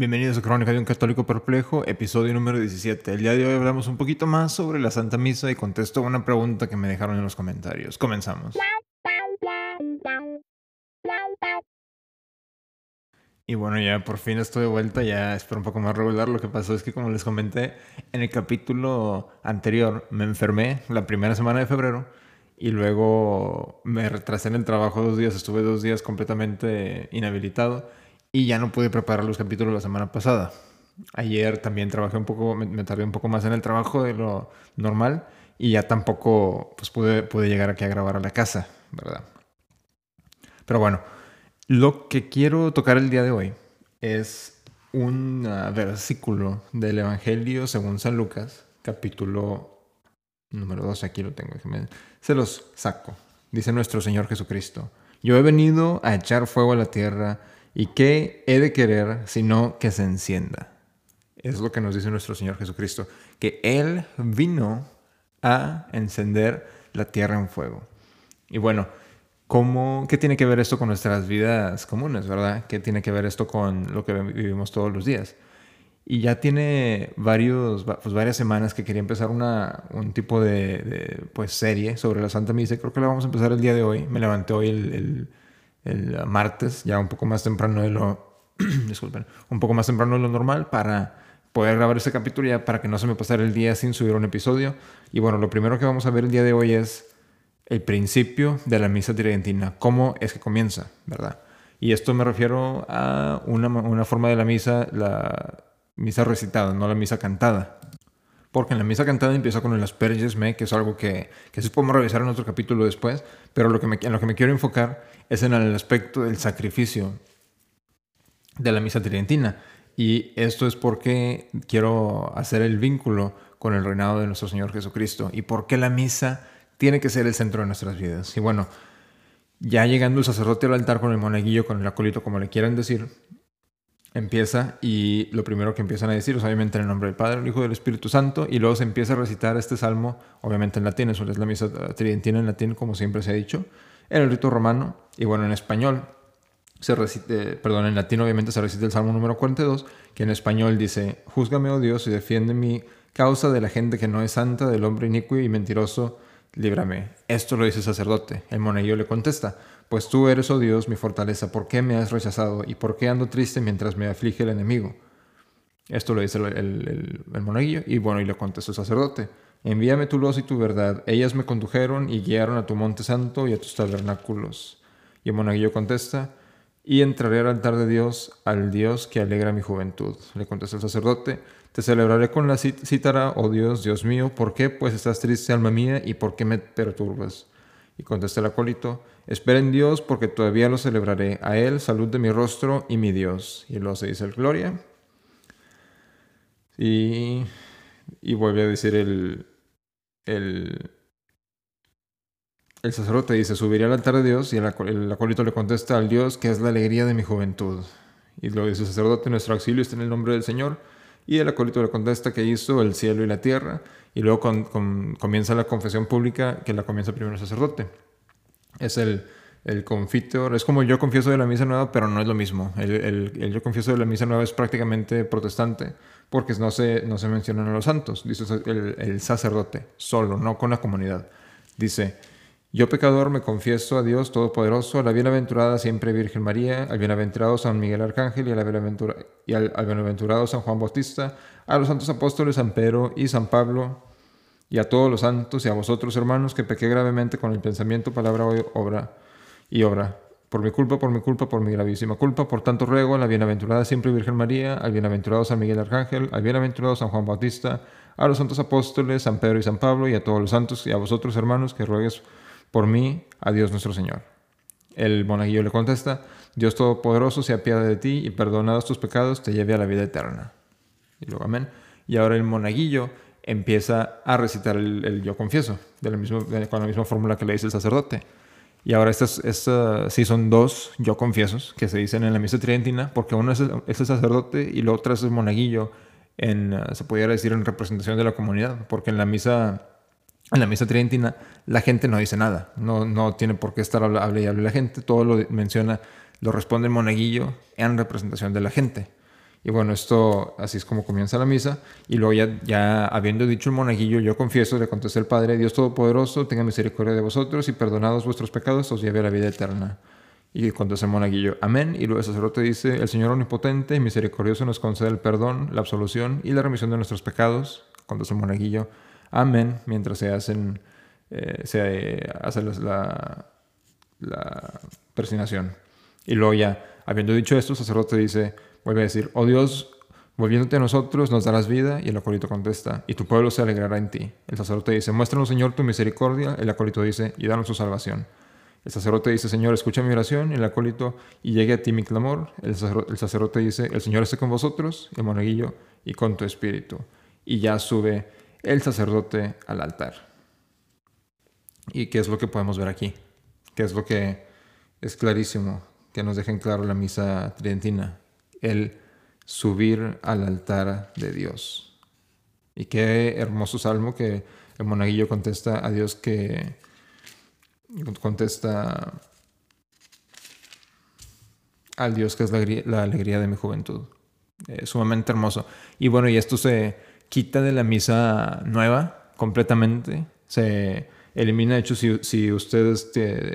Bienvenidos a Crónica de un Católico Perplejo, episodio número 17. El día de hoy hablamos un poquito más sobre la Santa Misa y contesto una pregunta que me dejaron en los comentarios. Comenzamos. Y bueno, ya por fin estoy de vuelta, ya espero un poco más regular. Lo que pasó es que como les comenté en el capítulo anterior, me enfermé la primera semana de febrero y luego me retrasé en el trabajo dos días, estuve dos días completamente inhabilitado y ya no pude preparar los capítulos la semana pasada. Ayer también trabajé un poco, me, tardé un poco más en el trabajo de lo normal y ya tampoco pues pude, pude llegar aquí a grabar a la casa, ¿verdad? Pero bueno, lo que quiero tocar el día de hoy es un versículo del Evangelio según San Lucas, capítulo número 12, aquí lo tengo, se los saco. Dice nuestro Señor Jesucristo, yo he venido a echar fuego a la tierra ¿Y qué he de querer sino que se encienda? Es lo que nos dice nuestro Señor Jesucristo, que Él vino a encender la tierra en fuego. Y bueno, ¿cómo, ¿qué tiene que ver esto con nuestras vidas comunes, verdad? ¿Qué tiene que ver esto con lo que vivimos todos los días? Y ya tiene varios, pues varias semanas que quería empezar una, un tipo de, pues serie sobre la Santa Misa. Creo que la vamos a empezar el día de hoy. Me levanté hoy el el martes, ya un poco más temprano de lo, un poco más temprano de lo normal para poder grabar ese capítulo ya para que no se me pasara el día sin subir un episodio. Y bueno, lo primero que vamos a ver el día de hoy es el principio de la misa tridentina, cómo es que comienza, ¿verdad? Y esto me refiero a una, una forma de la misa, la misa recitada, no la misa cantada. Porque en la misa cantada empieza con el Asperges Me, que es algo que, que sí podemos revisar en otro capítulo después, pero lo que me, en lo que me quiero enfocar es en el aspecto del sacrificio de la misa tridentina. Y esto es porque quiero hacer el vínculo con el reinado de nuestro Señor Jesucristo y por qué la misa tiene que ser el centro de nuestras vidas. Y bueno, ya llegando el sacerdote al altar con el monaguillo, con el acólito, como le quieran decir, empieza y lo primero que empiezan a decir es obviamente en el nombre del Padre, el Hijo y del Espíritu Santo y luego se empieza a recitar este salmo, obviamente en latín, eso es la misa tridentina en latín como siempre se ha dicho, en el rito romano y bueno, en español se recite, perdón, en latín obviamente se recita el salmo número 42, que en español dice, Júzgame, oh Dios, y defiende mi causa de la gente que no es santa, del hombre inicuo y mentiroso, líbrame. Esto lo dice el sacerdote. El monaguillo le contesta, pues tú eres, oh Dios, mi fortaleza, ¿por qué me has rechazado? ¿Y por qué ando triste mientras me aflige el enemigo? Esto lo dice el, monaguillo, y bueno, y le contesta el sacerdote, envíame tu luz y tu verdad, ellas me condujeron y guiaron a tu monte santo y a tus tabernáculos. Y el monaguillo contesta, y entraré al altar de Dios, al Dios que alegra mi juventud. Le contesta el sacerdote, te celebraré con la cítara, oh Dios, Dios mío, ¿por qué pues estás triste, alma mía, y por qué me perturbas? Y contesta el acólito, espera en Dios porque todavía lo celebraré. A Él salud de mi rostro y mi Dios. Y luego se dice el gloria. Y, y vuelve a decir el, el, el sacerdote dice, subiré al altar de Dios y el, acólito le contesta al Dios que es la alegría de mi juventud. Y luego dice el sacerdote, nuestro auxilio está en el nombre del Señor. Y el acólito le contesta que hizo el cielo y la tierra y luego comienza la confesión pública que la comienza primero el sacerdote. Es el, el es como yo confieso de la misa nueva, pero no es lo mismo. El, yo confieso de la misa nueva es prácticamente protestante porque no se, no se mencionan a los santos, dice el sacerdote, solo, no con la comunidad. Dice, yo pecador me confieso a Dios Todopoderoso, a la bienaventurada siempre Virgen María, al bienaventurado San Miguel Arcángel y, y al, bienaventurado San Juan Bautista, a los santos apóstoles San Pedro y San Pablo, y a todos los santos y a vosotros hermanos que pequé gravemente con el pensamiento, palabra, obra y obra. Por mi culpa, por mi culpa, por mi gravísima culpa, por tanto ruego a la bienaventurada siempre Virgen María, al bienaventurado San Miguel Arcángel, al bienaventurado San Juan Bautista, a los santos apóstoles, San Pedro y San Pablo, y a todos los santos y a vosotros hermanos que ruegues por mí a Dios nuestro Señor. El monaguillo le contesta, Dios Todopoderoso se apiade de ti y perdonados tus pecados te lleve a la vida eterna. Y luego amén. Y ahora el monaguillo empieza a recitar el, yo confieso, de la misma, con la misma fórmula que le dice el sacerdote. Y ahora estas, estas sí son dos yo confiesos que se dicen en la misa tridentina, porque uno es el, es el sacerdote y la otra es el monaguillo, en, se pudiera decir en representación de la comunidad, porque en la misa en la misa tridentina la gente no dice nada, no, no tiene por qué estar hablando y hable la gente, todo lo menciona, lo responde el monaguillo en representación de la gente. Y bueno, esto así es como comienza la misa. Y luego ya, ya habiendo dicho el monaguillo, yo confieso, le contesté el Padre, Dios Todopoderoso, tenga misericordia de vosotros y perdonados vuestros pecados, os lleve a la vida eterna. Y contesta el monaguillo, amén. Y luego el sacerdote dice, el Señor omnipotente y misericordioso nos concede el perdón, la absolución y la remisión de nuestros pecados. Contesta el monaguillo, amén, mientras se hacen, eh, se hace la, la. Y luego ya, habiendo dicho esto, el sacerdote dice, vuelve a decir, oh Dios, volviéndote a nosotros, nos darás vida. Y el acólito contesta, y tu pueblo se alegrará en ti. El sacerdote dice, muéstranos, Señor, tu misericordia. El acólito dice, y danos su salvación. El sacerdote dice, Señor, escucha mi oración. El acólito, y llegue a ti mi clamor. El sacerdote, dice, el Señor esté con vosotros. El monaguillo, y con tu espíritu. Y ya sube el sacerdote al altar. ¿Y qué es lo que podemos ver aquí? ¿Qué es lo que es clarísimo? Que nos dejen claro la misa tridentina el subir al altar de Dios. Y qué hermoso salmo que el monaguillo contesta a Dios que contesta al Dios que es la, alegría de mi juventud. sumamente hermoso. Y bueno, y esto se quita de la misa nueva completamente. Se elimina, de hecho, si, ustedes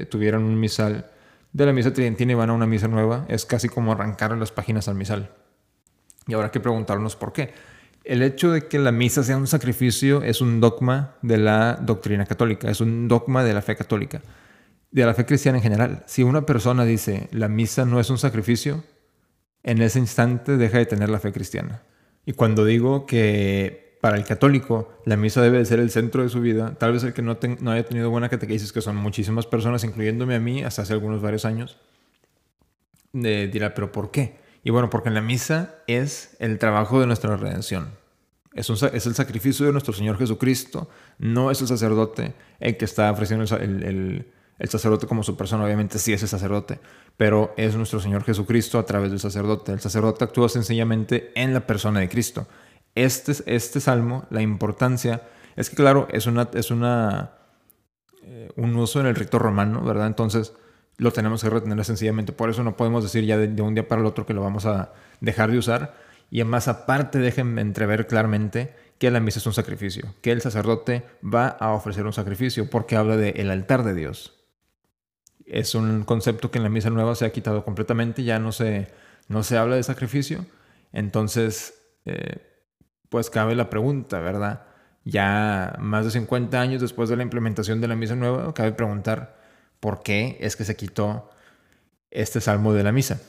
tuvieran un misal de la misa tridentina y van a una misa nueva, es casi como arrancar las páginas al misal. Y hay que preguntarnos por qué. El hecho de que la misa sea un sacrificio es un dogma de la doctrina católica, es un dogma de la fe católica, de la fe cristiana en general. Si una persona dice la misa no es un sacrificio, en ese instante deja de tener la fe cristiana. Y cuando digo que para el católico, la misa debe de ser el centro de su vida. Tal vez el que no, haya tenido buena catequesis, que son muchísimas personas, incluyéndome a mí, hasta hace algunos varios años, dirá, pero ¿por qué? Y bueno, porque la misa es el trabajo de nuestra redención. Es, es el sacrificio de nuestro Señor Jesucristo, no es el sacerdote el que está ofreciendo el, el sacerdote como su persona, obviamente sí es el sacerdote, pero es nuestro Señor Jesucristo a través del sacerdote. El sacerdote actúa sencillamente en la persona de Cristo este, este salmo, la importancia, es que claro, es, una, es una, eh, un uso en el rito romano, ¿verdad? Entonces lo tenemos que retener sencillamente. Por eso no podemos decir ya de, un día para el otro que lo vamos a dejar de usar. Y además, aparte, déjenme entrever claramente que la misa es un sacrificio, que el sacerdote va a ofrecer un sacrificio porque habla del el altar de Dios. Es un concepto que en la misa nueva se ha quitado completamente, ya no se, no se habla de sacrificio. Entonces, eh, pues cabe la pregunta, ¿verdad? Ya más de 50 años después de la implementación de la misa nueva, cabe preguntar por qué es que se quitó este salmo de la misa.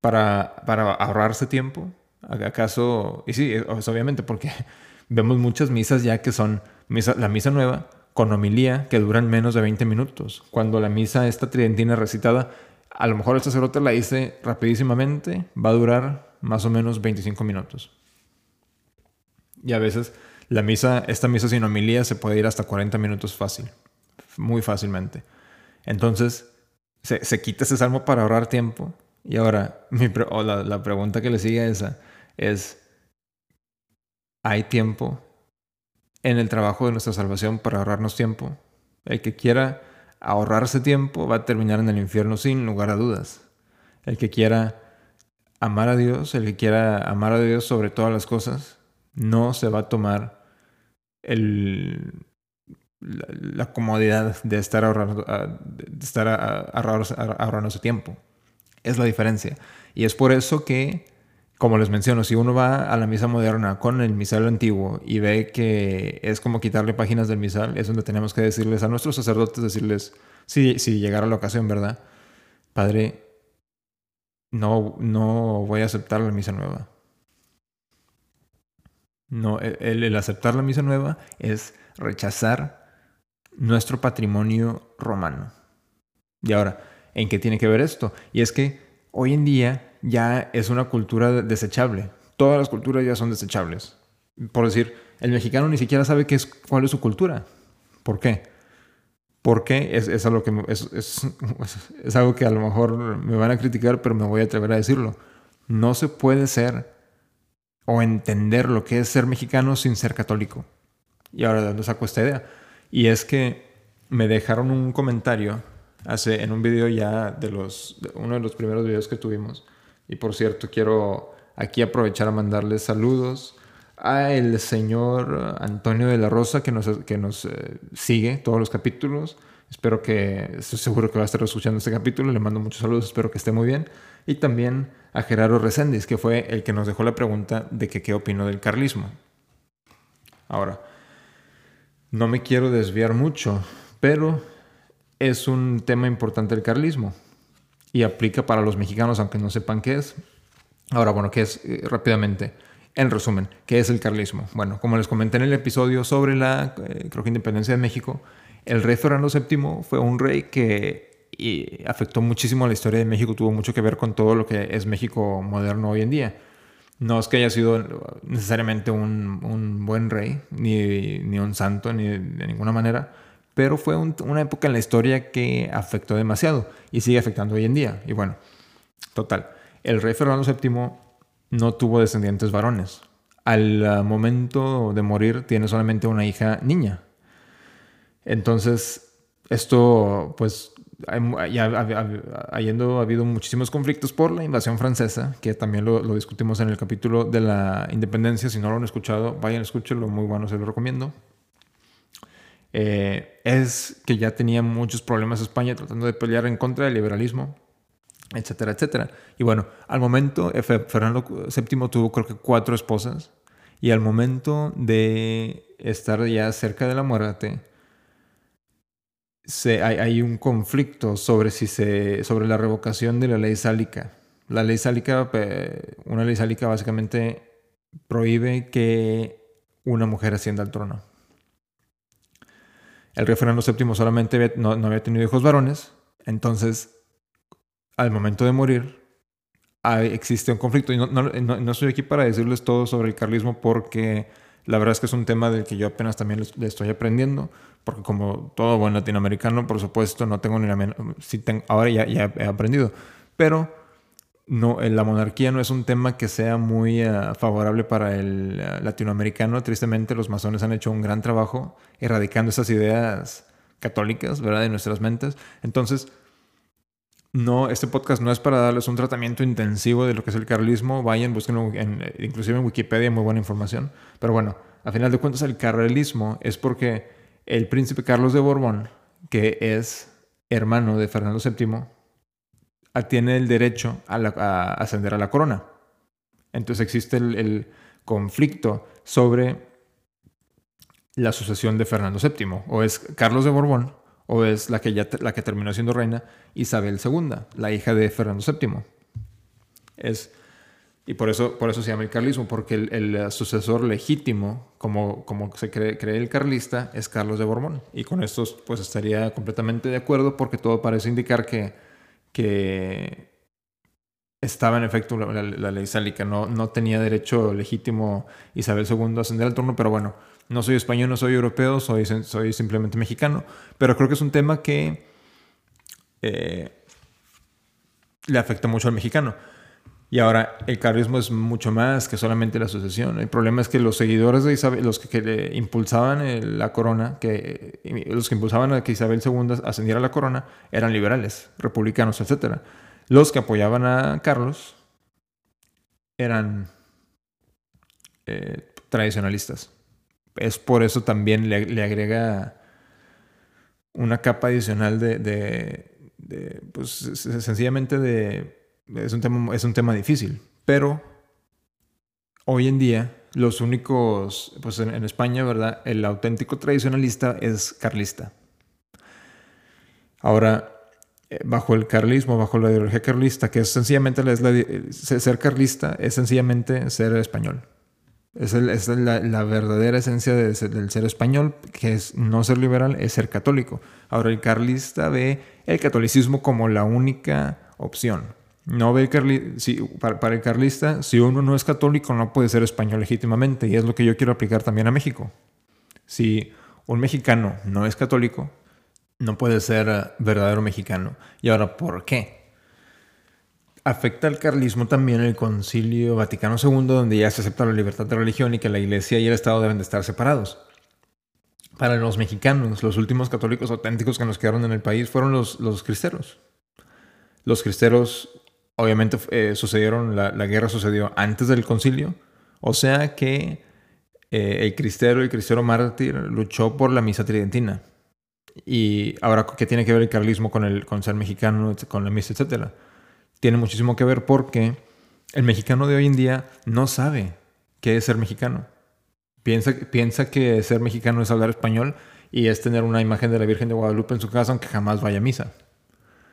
Para, para ahorrarse tiempo, ¿acaso? Y sí, obviamente, porque vemos muchas misas ya que son la misa nueva con homilía que duran menos de 20 minutos. Cuando la misa esta tridentina recitada, a lo mejor el sacerdote la dice rapidísimamente, va a durar más o menos 25 minutos. Y a veces la misa, esta misa sin homilía se puede ir hasta 40 minutos fácil, muy fácilmente. Entonces, se, quita ese salmo para ahorrar tiempo. Y ahora, mi la, pregunta que le sigue a esa es, ¿hay tiempo en el trabajo de nuestra salvación para ahorrarnos tiempo? El que quiera ahorrarse tiempo va a terminar en el infierno sin lugar a dudas. El que quiera amar a Dios, el que quiera amar a Dios sobre todas las cosas, no se va a tomar el, la, comodidad de estar ahorrando, ah, de estar ahorrando, su tiempo. Es la diferencia. Y es por eso que, como les menciono, si uno va a la misa moderna con el misal antiguo y ve que es como quitarle páginas del misal, es donde tenemos que decirles a nuestros sacerdotes, decirles, si, si llegara la ocasión, ¿verdad? Padre, no, no voy a aceptar la misa nueva. No, e, el, aceptar la misa nueva es rechazar nuestro patrimonio romano. Y ahora, ¿en qué tiene que ver esto? Y es que hoy en día ya es una cultura desechable. Todas las culturas ya son desechables. Por decir, el mexicano ni siquiera sabe qué es, cuál es su cultura. ¿Por qué? Porque es, es, algo que, es, es a lo mejor me van a criticar, pero me voy a atrever a decirlo. No se puede ser o entender lo que es ser mexicano sin ser católico. Y ahora dónde saco esta idea. Y es que me dejaron un comentario hace en un video ya de los uno de los primeros videos que tuvimos Y por cierto, quiero aquí aprovechar a mandarles saludos a el señor Antonio de la Rosa que nos, que nos eh, sigue todos los capítulos. Espero que, estoy seguro que va a estar escuchando este capítulo. Le mando muchos saludos, espero que esté muy bien. Y también a Gerardo Reséndiz, que fue el que nos dejó la pregunta de que qué opino del carlismo. Ahora, no me quiero desviar mucho, pero es un tema importante el carlismo y aplica para los mexicanos, aunque no sepan qué es. Ahora, bueno, ¿qué es eh, rápidamente? En resumen, ¿qué es el carlismo? Bueno, como les comenté en el episodio sobre la, eh, creo que independencia de México, el rey Fernando VII fue un rey que afectó muchísimo a la historia de México, tuvo mucho que ver con todo lo que es México moderno hoy en día. No es que haya sido necesariamente un, buen rey, ni, ni, un santo, ni de ninguna manera, pero fue una época en la historia que afectó demasiado y sigue afectando hoy en día. Y bueno, total, el rey Fernando VII no tuvo descendientes varones. Al ah, momento de morir tiene solamente una hija niña. Entonces, esto pues habiendo habido muchísimos conflictos por la invasión francesa, que también lo, discutimos en el capítulo de la independencia. Si no lo han escuchado, vayan, escúchenlo, muy bueno, se lo recomiendo. Eh, es que ya tenía muchos problemas España tratando de pelear en contra del liberalismo, etcétera, etcétera. Y bueno, al momento, Fernando VII tuvo creo que cuatro esposas, y al momento de estar ya cerca de la muerte, hay, un conflicto sobre, si sobre la revocación de la ley sálica. La ley sálica, una ley sálica básicamente prohíbe que una mujer ascienda al trono. El rey Fernando solamente no, había tenido hijos varones, entonces al momento de morir existe un conflicto. Y no, no, estoy aquí para decirles todo sobre el carlismo porque la verdad es que es un tema del que yo apenas también le estoy aprendiendo. Porque como todo buen latinoamericano, por supuesto, no tengo ni la tengo, ahora ya, he aprendido, pero no, eh, la monarquía no es un tema que sea muy eh, favorable para el eh, latinoamericano. Tristemente, los masones han hecho un gran trabajo erradicando esas ideas católicas, ¿verdad?, de nuestras mentes. Entonces, no, este podcast no es para darles un tratamiento intensivo de lo que es el carlismo. Vayan, búsquenlo, en, inclusive en Wikipedia, muy buena información. Pero bueno, a final de cuentas, el carlismo es porque el príncipe Carlos de Borbón, que es hermano de Fernando VII, tiene el derecho a, ascender a la corona. Entonces existe el, conflicto sobre la sucesión de Fernando VII. O es Carlos de Borbón, o es la que, ya, la que terminó siendo reina, Isabel II, la hija de Fernando VII. Es y por eso, por eso se llama el carlismo, porque el, sucesor legítimo, como, como se cree, cree, el carlista, es Carlos de Borbón. Y con esto pues estaría completamente de acuerdo porque todo parece indicar que, que estaba en efecto la, ley sálica. No, no tenía derecho legítimo Isabel II a ascender al trono, pero bueno, no soy español, no soy europeo, soy, soy simplemente mexicano. Pero creo que es un tema que eh, le afecta mucho al mexicano. Y ahora el carlismo es mucho más que solamente la sucesión. El problema es que los seguidores de Isabel, los que, impulsaban la corona, que, los que impulsaban a que Isabel II ascendiera a la corona, eran liberales, republicanos, etc. Los que apoyaban a Carlos eran eh, tradicionalistas. Es por eso también le, agrega una capa adicional de, de pues sencillamente de es un tema, es un tema difícil, pero hoy en día los únicos, pues en, España, ¿verdad? El auténtico tradicionalista es carlista. Ahora, eh, bajo el carlismo, bajo la ideología carlista, que es sencillamente ser carlista, es sencillamente ser español. Es, la, verdadera esencia del ser español, que es no ser liberal, es ser católico. Ahora el carlista ve el catolicismo como la única opción. No ve si, para, el carlista, si uno no es católico, no puede ser español legítimamente. Y es lo que yo quiero aplicar también a México. Si un mexicano no es católico, no puede ser eh, verdadero mexicano. Y ahora, ¿por qué? Afecta al carlismo también el Concilio Vaticano II, donde ya se acepta la libertad de religión y que la iglesia y el Estado deben de estar separados. Para los mexicanos, los últimos católicos auténticos que nos quedaron en el país fueron los, los cristeros. Los cristeros obviamente eh, sucedieron, la, guerra sucedió antes del concilio, o sea que eh, el cristero, el cristero mártir, luchó por la misa tridentina. Y ahora, ¿qué tiene que ver el carlismo con, el, con ser mexicano, con la misa, etcétera? Tiene muchísimo que ver porque el mexicano de hoy en día no sabe qué es ser mexicano. Piensa, piensa que ser mexicano es hablar español y es tener una imagen de la Virgen de Guadalupe en su casa, aunque jamás vaya a misa.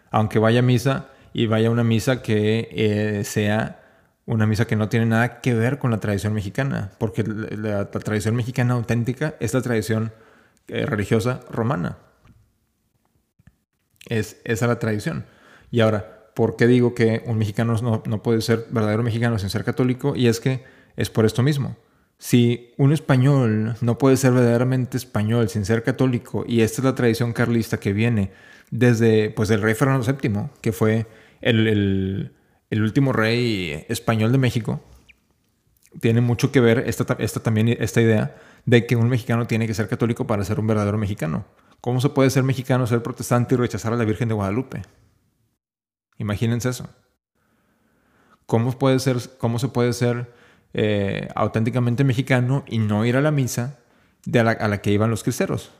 Aunque vaya a misa y vaya a una misa que eh, sea una misa que no tiene nada que ver con la tradición mexicana, porque la, tradición mexicana auténtica es la tradición eh, religiosa romana. Es esa la tradición. Y ahora, ¿por qué digo que un mexicano no, no puede ser verdadero mexicano sin ser católico? Y es que es por esto mismo. Si un español no puede ser verdaderamente español sin ser católico, y esta es la tradición carlista que viene desde pues, el rey Fernando VII, que fue el, último rey español de México, tiene mucho que ver esta, también esta idea de que un mexicano tiene que ser católico para ser un verdadero mexicano. ¿Cómo se puede ser mexicano, ser protestante y rechazar a la Virgen de Guadalupe? Imagínense eso. ¿Cómo, puede ser, cómo se puede ser eh, auténticamente mexicano y no ir a la misa de a, la, que iban los cristeros?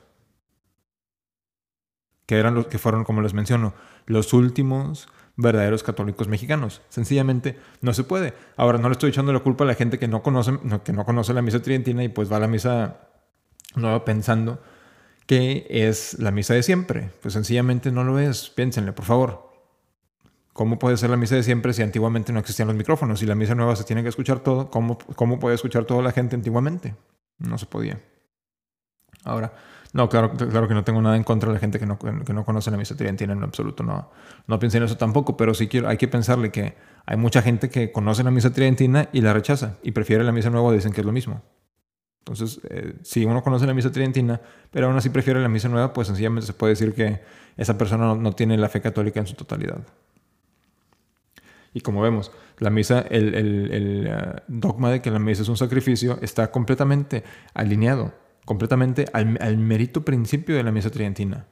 Que eran los que fueron, como les menciono, los últimos verdaderos católicos mexicanos. Sencillamente no se puede. Ahora, no le estoy echando la culpa a la gente que no conoce, que no conoce la misa tridentina y pues va a la misa nueva pensando que es la misa de siempre. Pues sencillamente no lo es. Piénsenle, por favor. ¿Cómo puede ser la misa de siempre si antiguamente no existían los micrófonos? Si la misa nueva se tiene que escuchar todo, ¿cómo, cómo puede escuchar toda la gente antiguamente? No se podía. Ahora, no, claro, claro que no tengo nada en contra de la gente que no, que no conoce la misa tridentina en absoluto. No, no pensé en eso tampoco, pero sí quiero, hay que pensarle que hay mucha gente que conoce la misa tridentina y la rechaza y prefiere la misa nueva, dicen que es lo mismo. Entonces, eh, si uno conoce la misa tridentina, pero aún así prefiere la misa nueva, pues sencillamente se puede decir que esa persona no, tiene la fe católica en su totalidad. Y como vemos, la misa, el, el, eh, dogma de que la misa es un sacrificio está completamente alineado, completamente al, al mérito principio de la misa tridentina.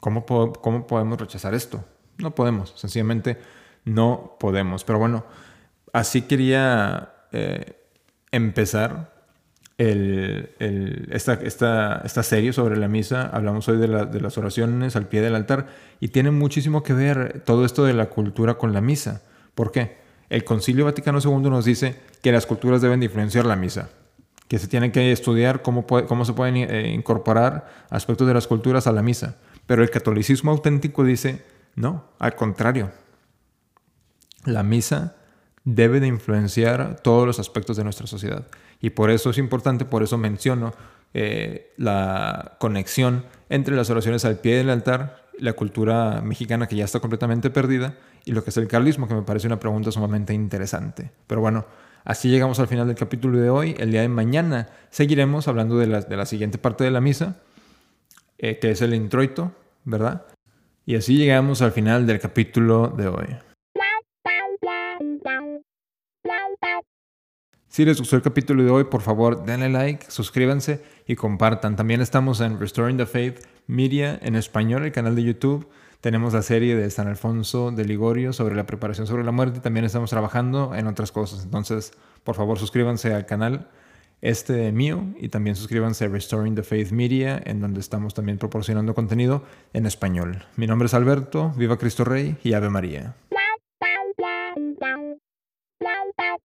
¿Cómo, ¿Cómo podemos rechazar esto? No podemos, sencillamente no podemos. Pero bueno, así quería eh, empezar el, esta, esta, esta, serie sobre la misa. Hablamos hoy de, las oraciones al pie del altar y tiene muchísimo que ver todo esto de la cultura con la misa. ¿Por qué? El Concilio Vaticano II nos dice que las culturas deben de influenciar la misa, que se tiene que estudiar cómo, cómo se pueden eh, incorporar aspectos de las culturas a la misa. Pero el catolicismo auténtico dice, no, al contrario. La misa debe de influenciar todos los aspectos de nuestra sociedad. Y por eso es importante, por eso menciono eh, la conexión entre las oraciones al pie del altar, la cultura mexicana que ya está completamente perdida, y lo que es el carlismo, que me parece una pregunta sumamente interesante. Pero bueno, así llegamos al final del capítulo de hoy. El día de mañana seguiremos hablando de la, de la siguiente parte de la misa, eh, que es el introito, ¿verdad? Y así llegamos al final del capítulo de hoy. Si les gustó el capítulo de hoy, por favor denle like, suscríbanse y compartan. También estamos en Restoring the Faith Media en español, el canal de YouTube. Tenemos la serie de San Alfonso de Ligorio sobre la preparación sobre la muerte. También estamos trabajando en otras cosas. Entonces, por favor, suscríbanse al canal este mío y también suscríbanse a Restoring the Faith Media, en donde estamos también proporcionando contenido en español. Mi nombre es Alberto, viva Cristo Rey y Ave María.